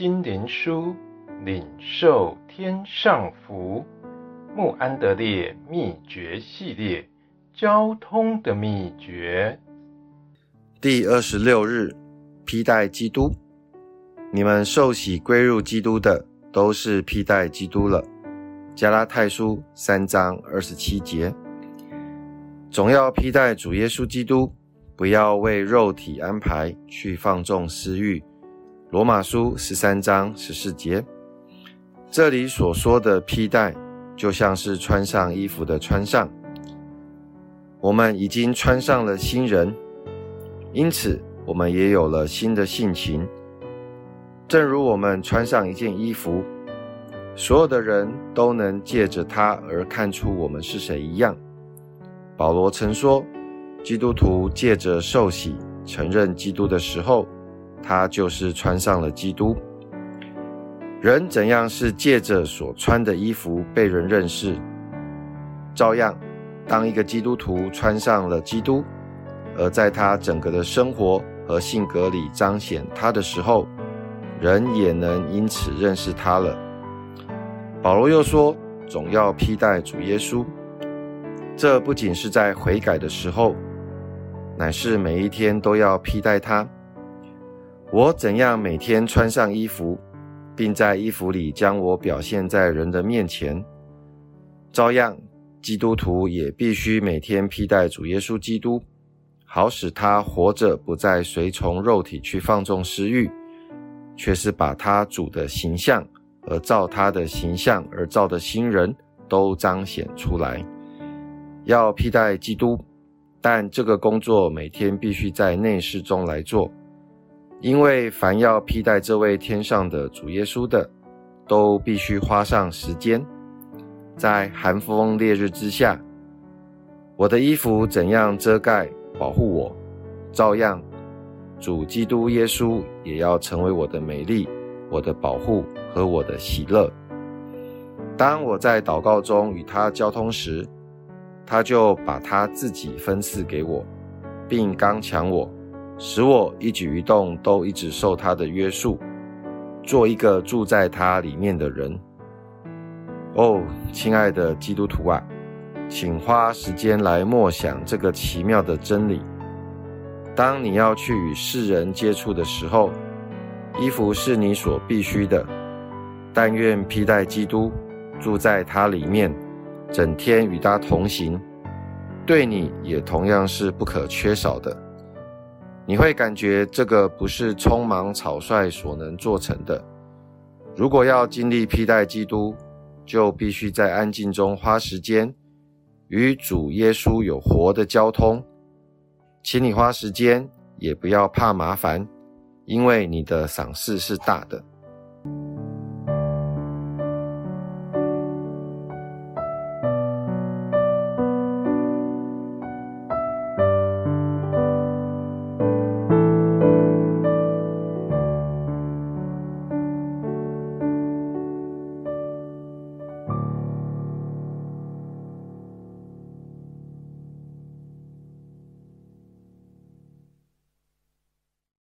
心灵书，领受天上福。穆安德烈秘诀系列，交通的秘诀。第二十六日，披戴基督。你们受洗归入基督的，都是披戴基督了。加拉太书三章二十七节。总要披戴主耶稣基督，不要为肉体安排去放纵私欲。罗马书十三章十四节。这里所说的披戴。就像是穿上衣服的穿上，我们已经穿上了新人，因此我们也有了新的性情。正如我们穿上一件衣服，所有的人都能借着它而看出我们是谁一样。保罗曾说，基督徒借着受洗承认基督的时候，他就是穿上了基督。人怎样是借着所穿的衣服被人认识，照样，当一个基督徒穿上了基督，而在他整个的生活和性格里彰显他的时候，人也能因此认识他了。保罗又说，总要披戴主耶稣，这不仅是在悔改的时候，乃是每一天都要披戴他。我怎样每天穿上衣服，并在衣服里将我表现在人的面前，照样，基督徒也必须每天披戴主耶稣基督，好使他活着不再随从肉体去放纵私欲，却是把他主的形象和照他的形象而造的新人都彰显出来。要披戴基督，但这个工作每天必须在内室中来做。因为凡要披戴这位天上的主耶稣的，都必须花上时间，在寒风烈日之下，我的衣服怎样遮盖保护我，照样，主基督耶稣也要成为我的美丽、我的保护和我的喜乐。当我在祷告中与他交通时，他就把他自己分赐给我，并刚强我。使我一举一动都一直受他的约束，做一个住在他里面的人。哦，亲爱的基督徒啊，请花时间来默想这个奇妙的真理。当你要去与世人接触的时候，衣服是你所必须的。但愿披戴基督，住在他里面，整天与他同行，对你也同样是不可缺少的。你会感觉这个不是匆忙草率所能做成的。如果要经历披戴基督，就必须在安静中花时间，与主耶稣有活的交通。请你花时间，也不要怕麻烦，因为你的赏赐是大的。